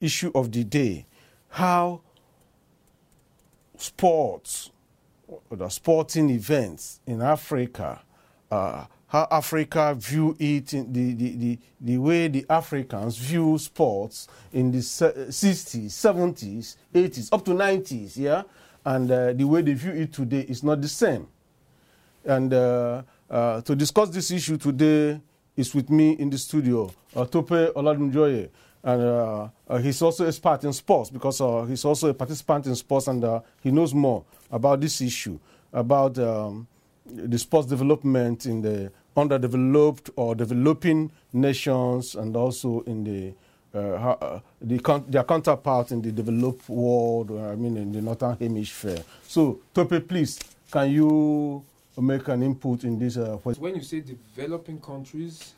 issue of the day how sports, the sporting events in Africa, uh, how Africa view it, in the, the, the, the way the Africans view sports in the 60s, 70s, 80s, up to 90s, yeah? And uh, the way they view it today is not the same. And uh, uh, to discuss this issue today is with me in the studio, Tope Oladunjoye. And uh, uh, he's also a expert in sports because uh, he's also a participant in sports and uh, he knows more about this issue, about um, the sports development in the underdeveloped or developing nations and also in the uh, uh, the their counterparts in the developed world, uh, I mean in the northern hemisphere. So, Tope, please, can you make an input in this? When you say developing countries,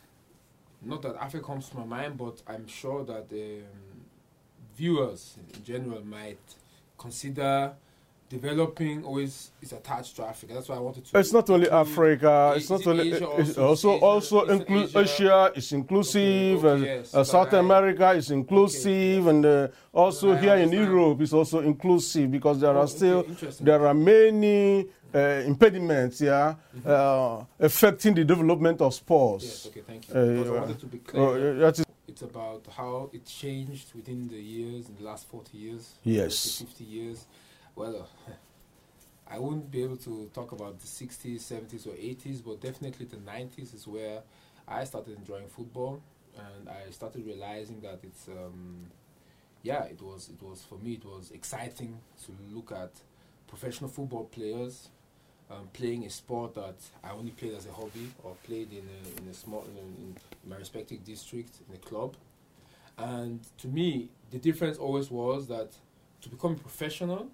not that Africa comes to my mind, but I'm sure that um, viewers in general might consider developing always is attached to Africa. That's why I wanted to. It's not only Africa. It's Is not only. Asia It's also? also Asia, also include Asia? It's inclusive. Okay, uh, yes, uh, South I- America is inclusive, and uh, also here in. Europe is also inclusive because there Oh, are okay, still there are many uh, impediments, yeah, uh, affecting the development of sports. Yes, okay, thank you. Uh, I wanted to be Uh, clear. is it's about how it changed within the years, in the last 40 years. Yes. 50 years. Well, I wouldn't be able to talk about the 60s, 70s, or 80s, but definitely the 90s is where I started enjoying football, and I started realizing that it's, um, yeah, it was, it was for me, it was exciting to look at professional football players um, playing a sport that I only played as a hobby or played in a, in a small in, in my respective district in a club. And to me, the difference always was that to become a professional,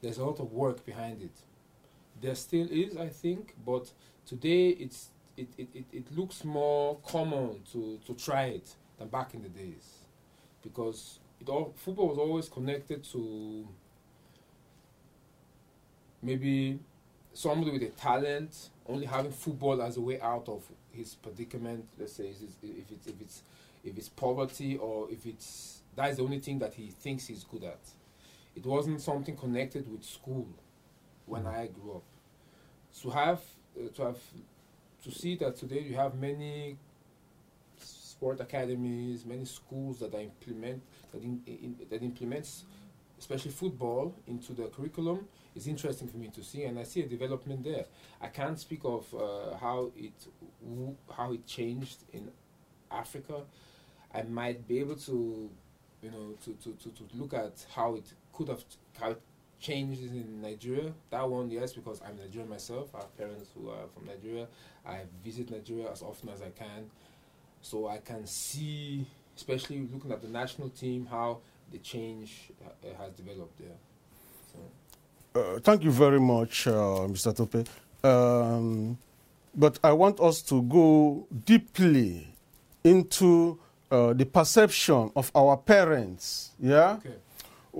there's a lot of work behind it. There still is, I think, but today it's it, it, it, it looks more common to, to try it than back in the days. Because it all football was always connected to maybe somebody with a talent only having football as a way out of his predicament. Let's say is- is- if it's if it's if it's poverty or if it's that's the only thing that he thinks he's good at. It wasn't something connected with school when I grew up. To have uh, to have to see that today you have many sport academies, many schools that are implement that in, in, that implements especially football into the curriculum is interesting for me to see, and I see a development there. I can't speak of uh, how it w- how it changed in Africa. I might be able to, you know, to, to, to, to look at how it could have changed in Nigeria. That one, yes, because I'm Nigerian myself. I have parents who are from Nigeria. I visit Nigeria as often as I can, so I can see, especially looking at the national team, how the change uh, has developed there. So. Uh, thank you very much, uh, Mr. Tope. Um, but I want us to go deeply into uh, the perception of our parents, yeah, Okay.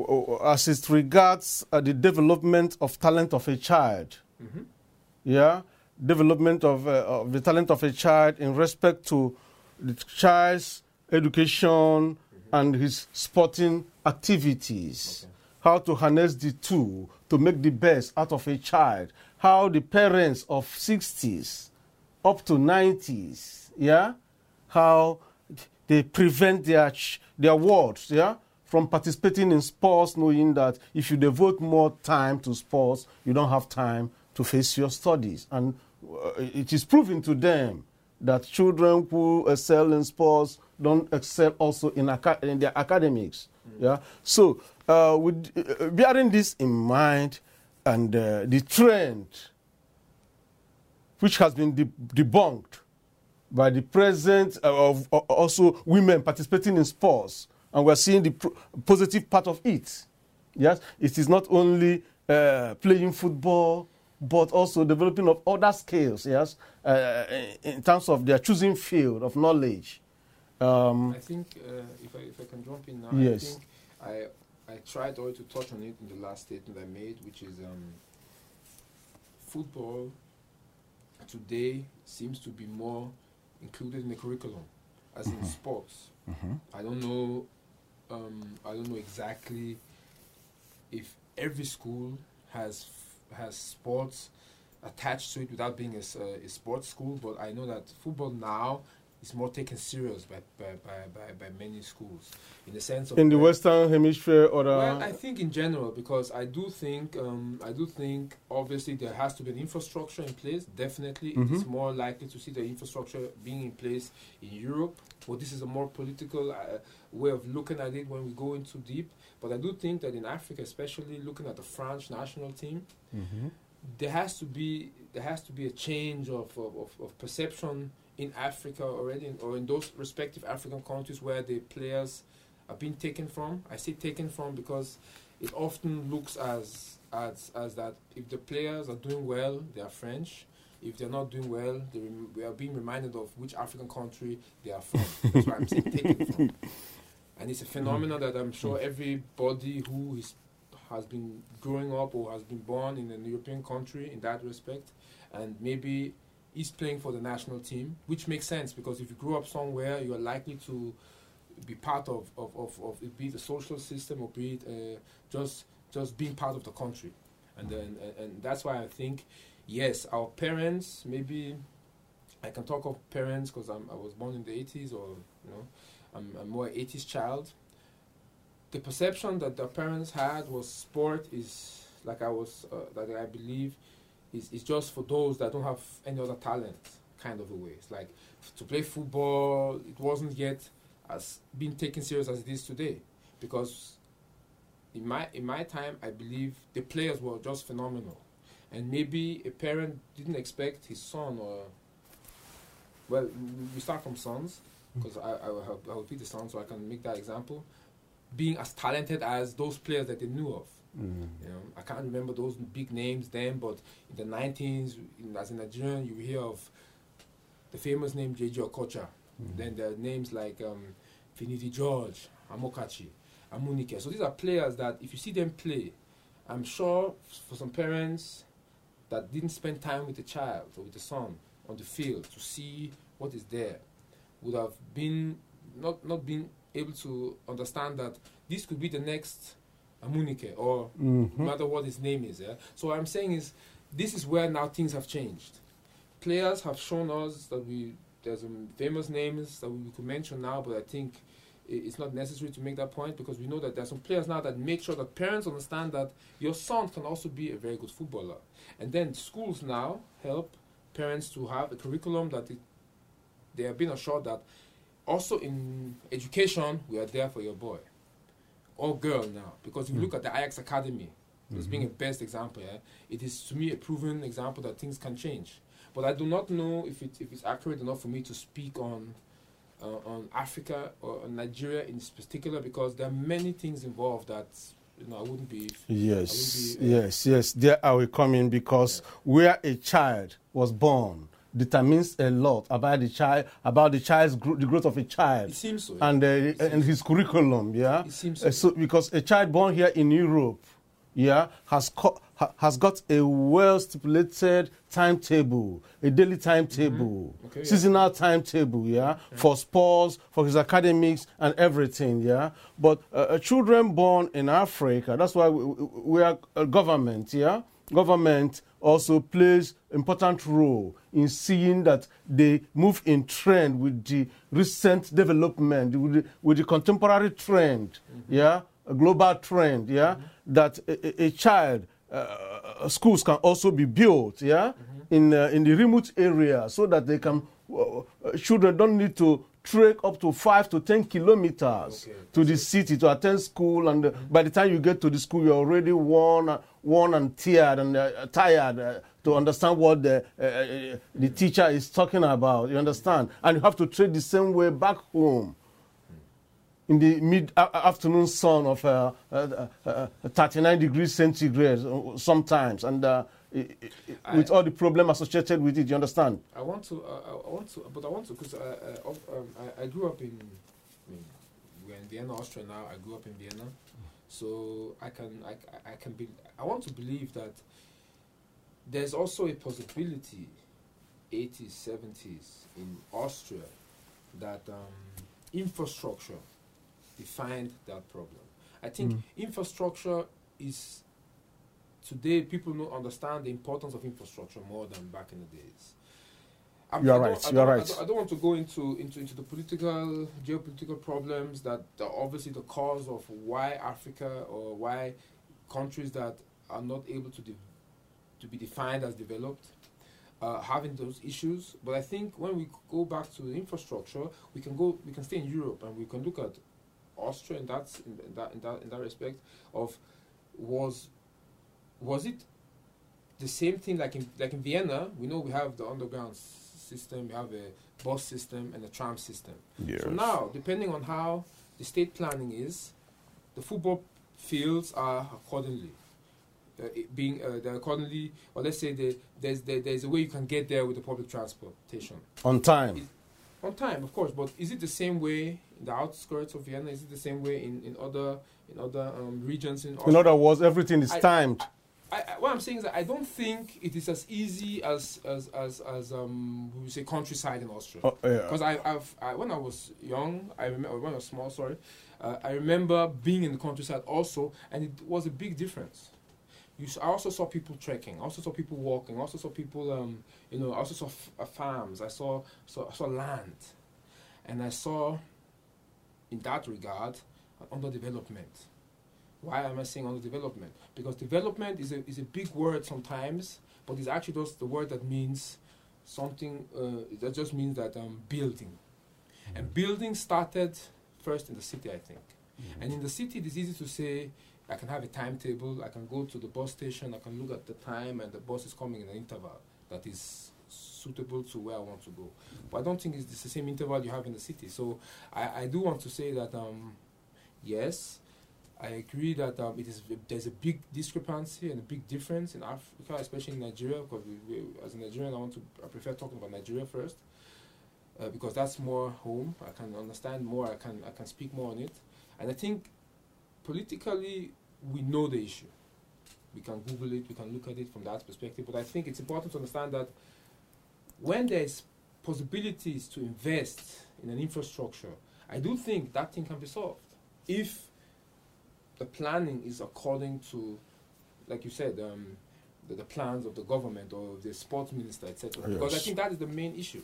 O- as it regards uh, the development of talent of a child, Mm-hmm. yeah, development of, uh, of the talent of a child in respect to the child's education and his sporting activities. Okay. how to harness the two to make the best out of a child, how the parents of 60s up to 90s, yeah, how they prevent their ch- their wards, yeah, from participating in sports, knowing that if you devote more time to sports, you don't have time to face your studies, and uh, it is proven to them that children who excel in sports don't excel also in, aca- in their academics. Yeah. So, uh, with uh, bearing this in mind, and uh, the trend, which has been de- debunked by the presence of also women participating in sports, and we're seeing the positive part of it. Yes, it is not only uh, playing football, but also developing of other skills. Yes, uh, in terms of their choosing field of knowledge. Um, I think uh, if I if I can jump in now, Yes. I think I I tried already to touch on it in the last statement I made, which is um, football today seems to be more included in the curriculum, as in sports. I don't know um, I don't know exactly if every school has has sports attached to it without being a sports school. But I know that football now is more taken serious by by, by, by, many schools in the sense of In the Western Hemisphere or the. well, I think in general, because I do think, um, I do think, obviously there has to be an infrastructure in place. Definitely, it is Mhm. more likely to see the infrastructure being in place in Europe. But this is a more political uh, way of looking at it when we go into deep. But I do think that in Africa, especially looking at the French national team, Mhm. there has to be there has to be a change of of, of, of perception in Africa already, or in those respective African countries where the players are being taken from. I say taken from because it often looks as as as that if the players are doing well, they are French. If they're not doing well, they rem- we are being reminded of which African country they are from. That's why I'm saying taken from. And it's a phenomenon that I'm sure everybody who is has been growing up or has been born in an European country in that respect, and maybe is playing for the national team, which makes sense because if you grew up somewhere, you are likely to be part of, of, of, of it, be it the social system or be it uh, just just being part of the country, and then and, and that's why I think yes, our parents maybe I can talk of parents because I'm was born in the 80s or you know I'm, I'm more 80s child. The perception that the parents had was sport is like I was uh, that I believe is is just for those that don't have any other talent kind of a way. It's like to play football it wasn't yet as being taken serious as it is today. Because in my in my time I believe the players were just phenomenal. And maybe a parent didn't expect his son or well we start from sons hmm. because I, I, will help- I will pick the son so I can make that example. Being as talented as those players that they knew of Mm. you know, I can't remember those big names then, but in the 19s, in, as a Nigerian, you hear of the famous name J.J. Okocha. Mm. Then there are names like um, George, Amokachi, Amunike. So these are players that if you see them play, I'm sure for some parents that didn't spend time with the child or with the son on the field to see what is there would have been not not been able to understand that this could be the next Amunike or Mhm. no matter what his name is. Yeah? So what I'm saying is, this is where now things have changed. Players have shown us that we there's some famous names that we could mention now, but I think it's not necessary to make that point because we know that there's some players now that make sure that parents understand that your son can also be a very good footballer, and then schools now help parents to have a curriculum that it, they have been assured that also in education we are there for your boy or girl now because if you Mm. look at the Ajax Academy as being a best example, yeah, it is to me a proven example that things can change. But I do not know if it if it's accurate enough for me to speak on uh, on Africa or on Nigeria in particular because there are many things involved that you know I wouldn't be. Yes, will be, uh, yes, yes. There I will come in because where a child was born determines a lot about the child, about the child's gro- the growth of a It child, seems so. and uh, and his curriculum. Yeah. it seems Uh, so. so because a child born here in Europe, yeah, has co- ha- has got a well stipulated timetable, a daily timetable, Okay, yeah. seasonal timetable, yeah, for sports, for his academics and everything, yeah. But uh, uh, children born in Africa, that's why we, we we are a government, yeah. Government also plays important role in seeing that they move in trend with the recent development, with the, with the contemporary trend, yeah, a global trend, yeah, that a, a- child, uh, schools can also be built, yeah, in uh, in the remote area, so that they can uh, uh, children don't need to trek up to five to ten kilometers Okay. to the city to attend school, and uh, by the time you get to the school, you're already worn, uh, worn and tired and uh, tired uh, to understand what the uh, uh, the teacher is talking about. You understand, and you have to trade the same way back home in the mid afternoon sun of uh, uh, uh, uh, 39 degrees centigrade sometimes, and uh, i- i- i- with all the problem associated with it. You understand? I want to. Uh, I- I want to, but I want to because uh, uh, of- um, I, I grew up in. I mean, we're in Vienna, Austria now. I grew up in Vienna, so I can. I, I- I can be. I want to believe that there's also a possibility, 80s, 70s in Austria, that um, infrastructure defined that problem. I think Mm. infrastructure is today people don't understand the importance of infrastructure more than back in the days. I'm- You are right, you are don't- I right. don't- I don't want to go into, into into the political, geopolitical problems that are obviously the cause of why Africa or why countries that are not able to de- to be defined as developed uh, having those issues. But I think when we go back to the infrastructure, we can go, we can stay in Europe and we can look at Austria in that in, in that in that in that respect of was was it the same thing like in like in Vienna? We know we have the underground s- system, we have a bus system and a tram system. Yes. So now, depending on how the state planning is, the football fields are accordingly. Uh, being uh, they're accordingly, or let's say the, there's there, there's a way you can get there with the public transportation on time. on time, of course. But is it the same way in the outskirts of Vienna? Is it the same way in, in other in other um, regions in? In other words, everything is I- timed. I, I, what I'm saying is that I don't think it is as easy as as as, as um we would say countryside in Austria. Oh, yeah. Because I, I've, I, when I was young, I remember when I was small. Sorry, uh, I remember being in the countryside also, and it was a big difference. You, I also saw people trekking. I also saw people walking. I also saw people, um, you know, I also saw f- uh, farms. I saw, saw, I saw land, and I saw, in that regard, underdevelopment. Why am I saying under development? Because development is a is a big word sometimes, but it's actually just the word that means something. Uh, that just means that um, building, and building started first in the city, I think. And in the city, it is easy to say, I can have a timetable, I can go to the bus station, I can look at the time, and the bus is coming in an interval that is suitable to where I want to go. But I don't think it's the same interval you have in the city. So I, I do want to say that, um, yes, I agree that um, it is there's a big discrepancy and a big difference in Africa, especially in Nigeria. Because we, we, as a Nigerian, I want to I prefer talking about Nigeria first, uh, because that's more home. I can understand more. I can I can speak more on it, and I think politically we know the issue. We can Google it. We can look at it from that perspective. But I think it's important to understand that when there's possibilities to invest in an infrastructure, I do think that thing can be solved if the planning is according to, like you said, um, the, the plans of the government or the sports minister, etc. Because I think that is the main issue.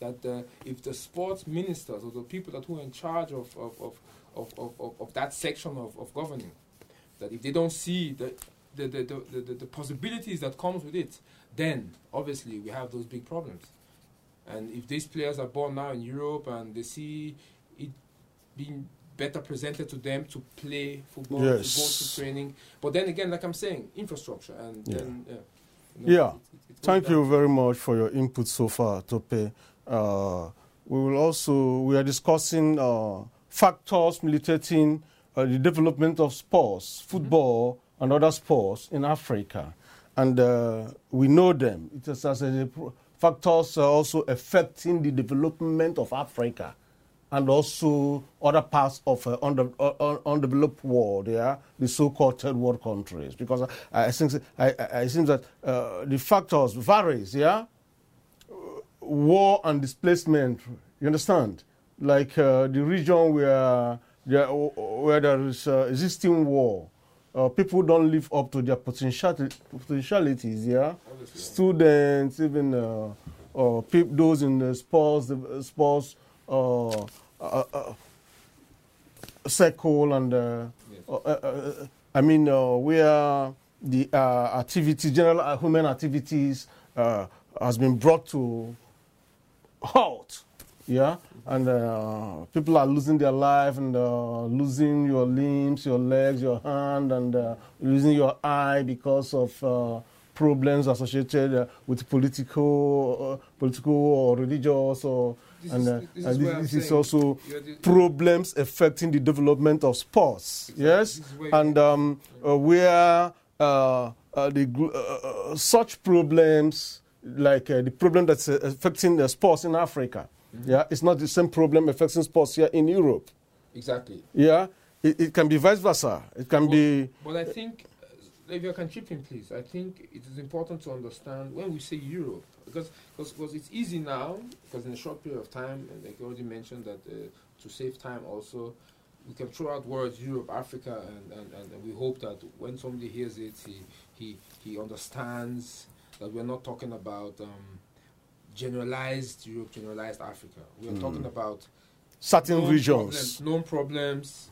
That uh, if the sports ministers or the people that who are in charge of of, of, of, of, of, that section of, of governing, that if they don't see the the, the, the, the, the, the possibilities that comes with it, then obviously we have those big problems. And if these players are born now in Europe and they see it being better presented to them to play football, to go to training, but then again, like I'm saying, infrastructure and Yeah. then yeah. Yeah. it- it- Thank down. you very much for your input so far, Tope. Uh, we will also we are discussing uh, factors militating uh, the development of sports, football, and other sports in Africa, and uh, we know them. It is as a factors are also affecting the development of Africa and also other parts of uh, under, uh, undeveloped world, yeah, the so-called third world countries. Because I, I think I, I, think that uh, the factors varies, yeah. War and displacement, you understand? Like uh, the region where there, where there is uh, existing war, uh, people don't live up to their potential potentialities, yeah Obviously, students, even uh, uh, those in the sports, the sports uh, uh, uh, circle, and uh, Yes. uh, I mean, uh, where the uh, activity, general human activities, uh, has been brought to halt. Yeah, and uh, people are losing their life and uh, losing your limbs, your legs, your hand, and uh, losing your eye because of uh, problems associated uh, with political, uh, political or religious, or This and is- uh, this uh, is this, where I'm this is also the- problems affecting the development of sports. Exactly. Yes, This is where you- and um, uh, where uh, uh, the uh, uh, such problems like uh, the problem that's uh, affecting the sports in Africa. Mhm. Yeah, it's not the same problem affecting sports here in Europe. Exactly. Yeah, it, it can be vice versa. It can be But I think, uh, if you can chip in, please, I think it is important to understand when we say Europe, because because, because it's easy now, because in a short period of time, and like you already mentioned that uh, to save time also, we can throw out words Europe, Africa, and, and, and, and we hope that when somebody hears it, he he he understands that we're not talking about um, generalized Europe, generalized Africa. We are Mm. talking about Certain known regions. problems, known problems.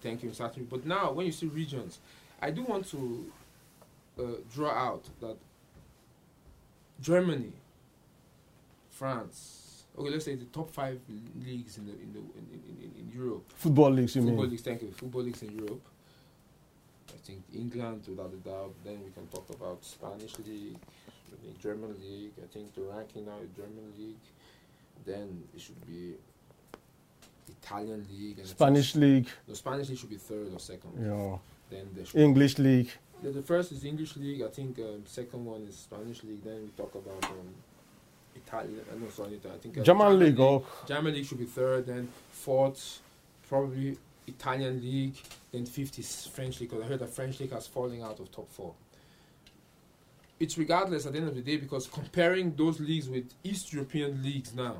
Thank you, certain. But now, when you see regions, I do want to uh, draw out that Germany, France. Okay, let's say the top five leagues in the in the in, in, in, in Europe. Football leagues, you football mean? leagues, thank you. Football leagues in Europe. I think England, without a doubt. Then we can talk about Spanish league, the German league. I think the ranking now is German league. Then it should be Italian league. And Spanish league, the Spanish league should be third or second. know, Then English league. The, the first is English league. I think um, second one is Spanish league. Then we talk about um, Italian. Uh, no, sorry, I think uh, German league, oh, German league should be third. Then fourth, probably Italian league. Then fifth is French league. Because I heard that French league has fallen out of top four. It's regardless at the end of the day because comparing those leagues with East European leagues now,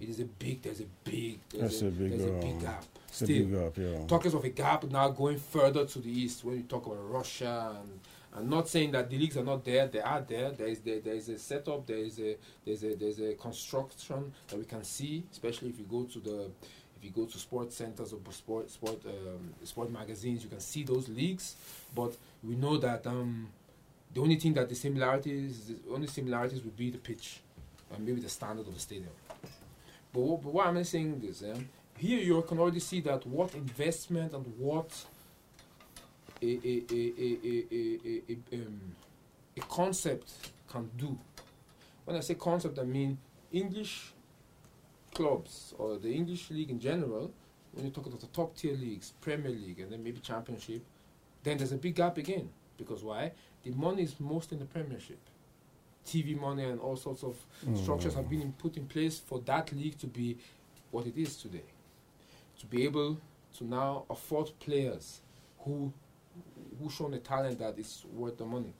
it is a big. There's a big. There's That's a big, There's a big um, gap. Still, big up, yeah. talkers of a gap now going further to the east when you talk about Russia and I'm not saying that the leagues are not there. They are there. There is there, there is a setup. There is a there's a there's a construction that we can see, especially if you go to the if you go to sports centers or sport sport um, sport magazines, you can see those leagues. But we know that um, the only thing that the similarities, the only similarities would be the pitch and maybe the standard of the stadium. But, what, but why am I saying this? Eh? Here you can already see that what investment and what a, a, a, a, a, um, a concept can do. When I say concept, I mean English clubs or the English league in general. When you talk about the top tier leagues, Premier League, and then maybe Championship, then there's a big gap again. Because why? The money is most in the Premiership. TV money and all sorts of mm. structures have been in, put in place for that league to be what it is today. To be able to now afford players who who shown a talent that is worth the money.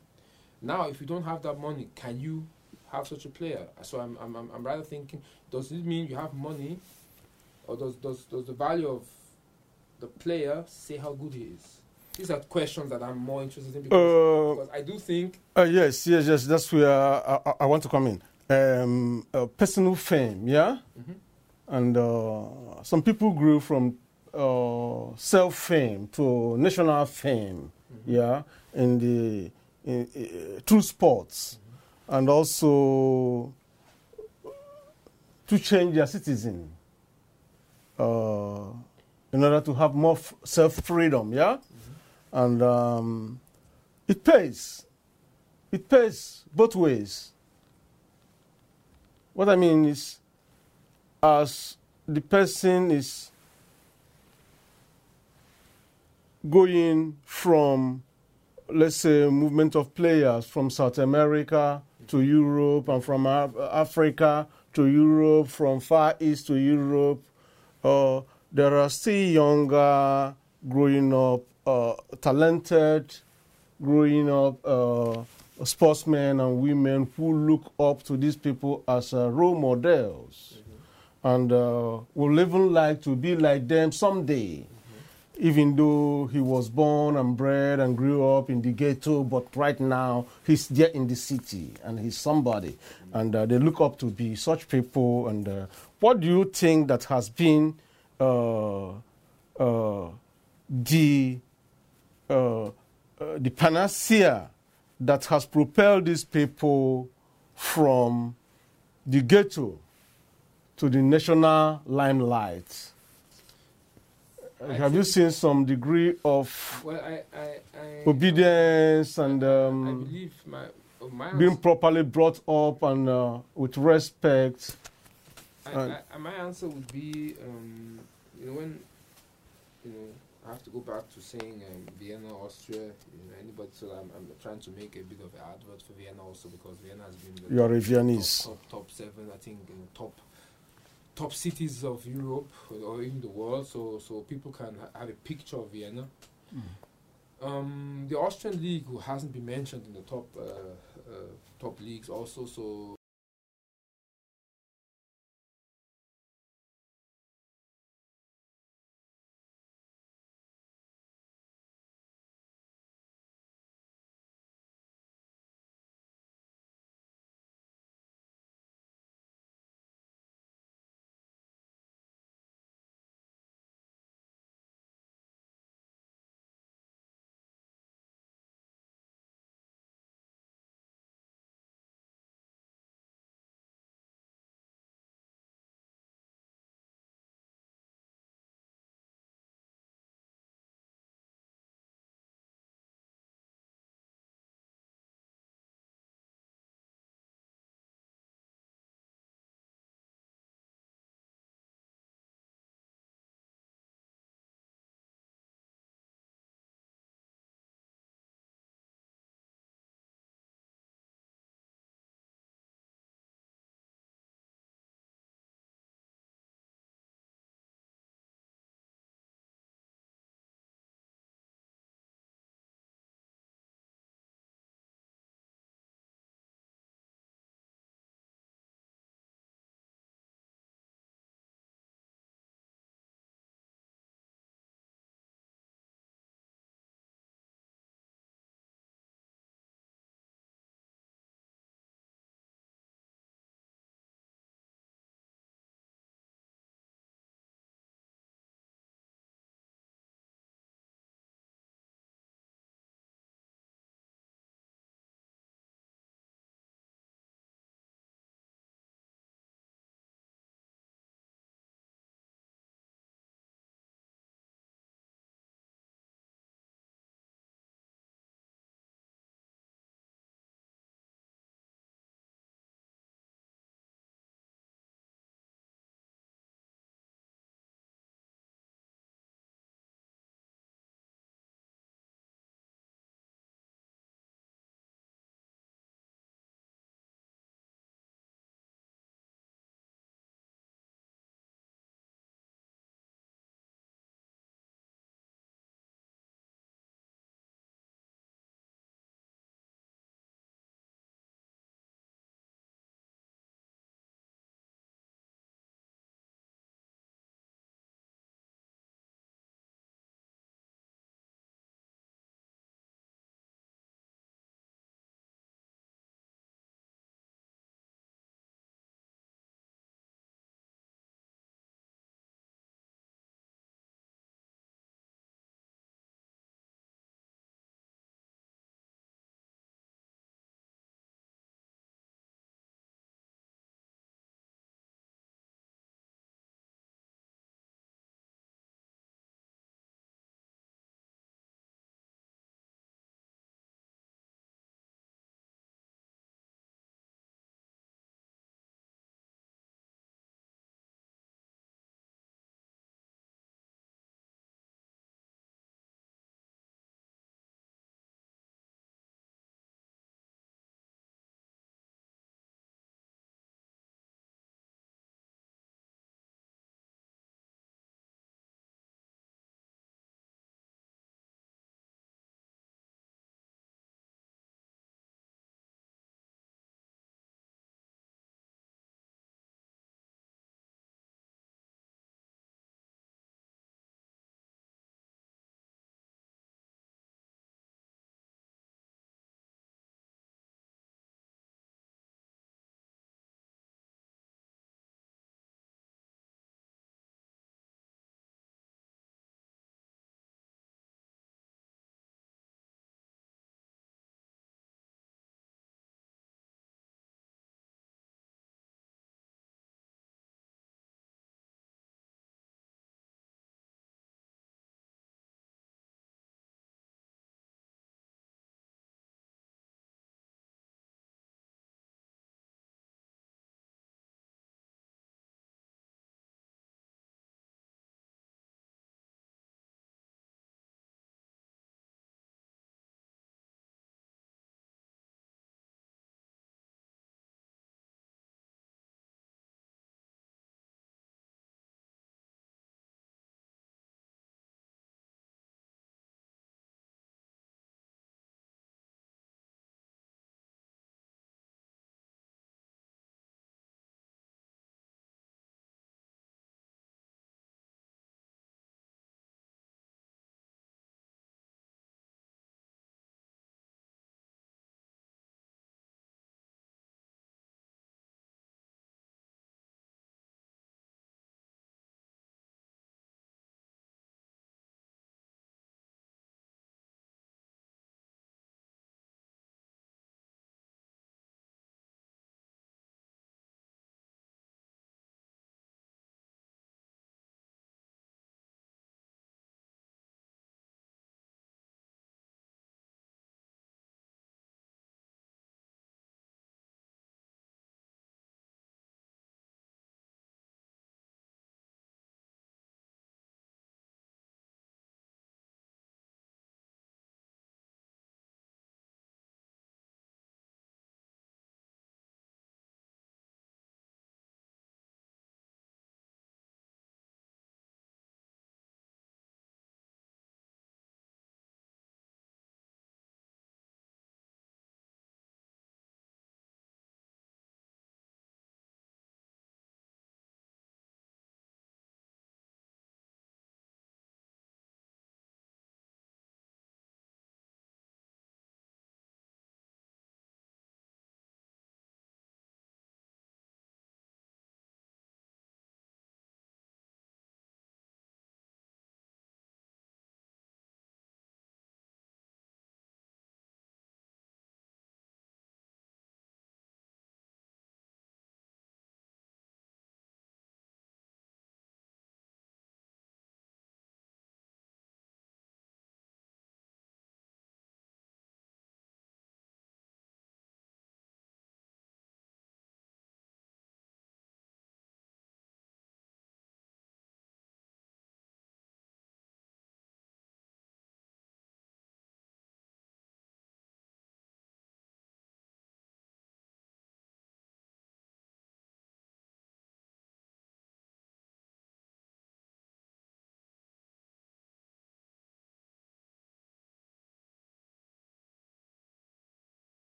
Now, if you don't have that money, can you have such a player? So I'm I'm, I'm, I'm rather thinking, does it mean you have money, or does does does the value of the player say how good he is? These are questions that I'm more interested in because, Uh, because I do think Uh, yes, yes, yes. That's where I, I, I want to come in. Um, uh, personal fame, yeah, Mhm. and uh, some people grew from uh, self fame to national fame, yeah, in the in, uh, through sports, and also to change their citizen uh, in order to have more f- self freedom, yeah, and um, it pays it pays both ways. What I mean is, as the person is going from, let's say, movement of players from South America to Europe and from Af- Africa to Europe, from Far East to Europe, uh, there are still younger, growing up, uh, talented, growing up uh, sportsmen and women who look up to these people as uh, role models and uh, will even like to be like them someday. Even though he was born and bred and grew up in the ghetto, but right now he's there in the city and he's somebody. And uh, they look up to be such people. And uh, what do you think that has been uh, uh, the uh, uh, the panacea that has propelled these people from the ghetto to the national limelight. I Have you seen some degree of well, I I, obedience and I um, believe my my being properly brought up and uh, with respect? My answer would be um, you know when you know I have to go back to saying um, Vienna, Austria. You know, anybody, so I'm, I'm trying to make a bit of an advert for Vienna also because Vienna has been the You are a top, Viennese. top top seven, I think, in the top top cities of Europe or in the world. So so people can ha- have a picture of Vienna. Um, the Austrian league, who hasn't been mentioned in the top uh, uh, top leagues, also. So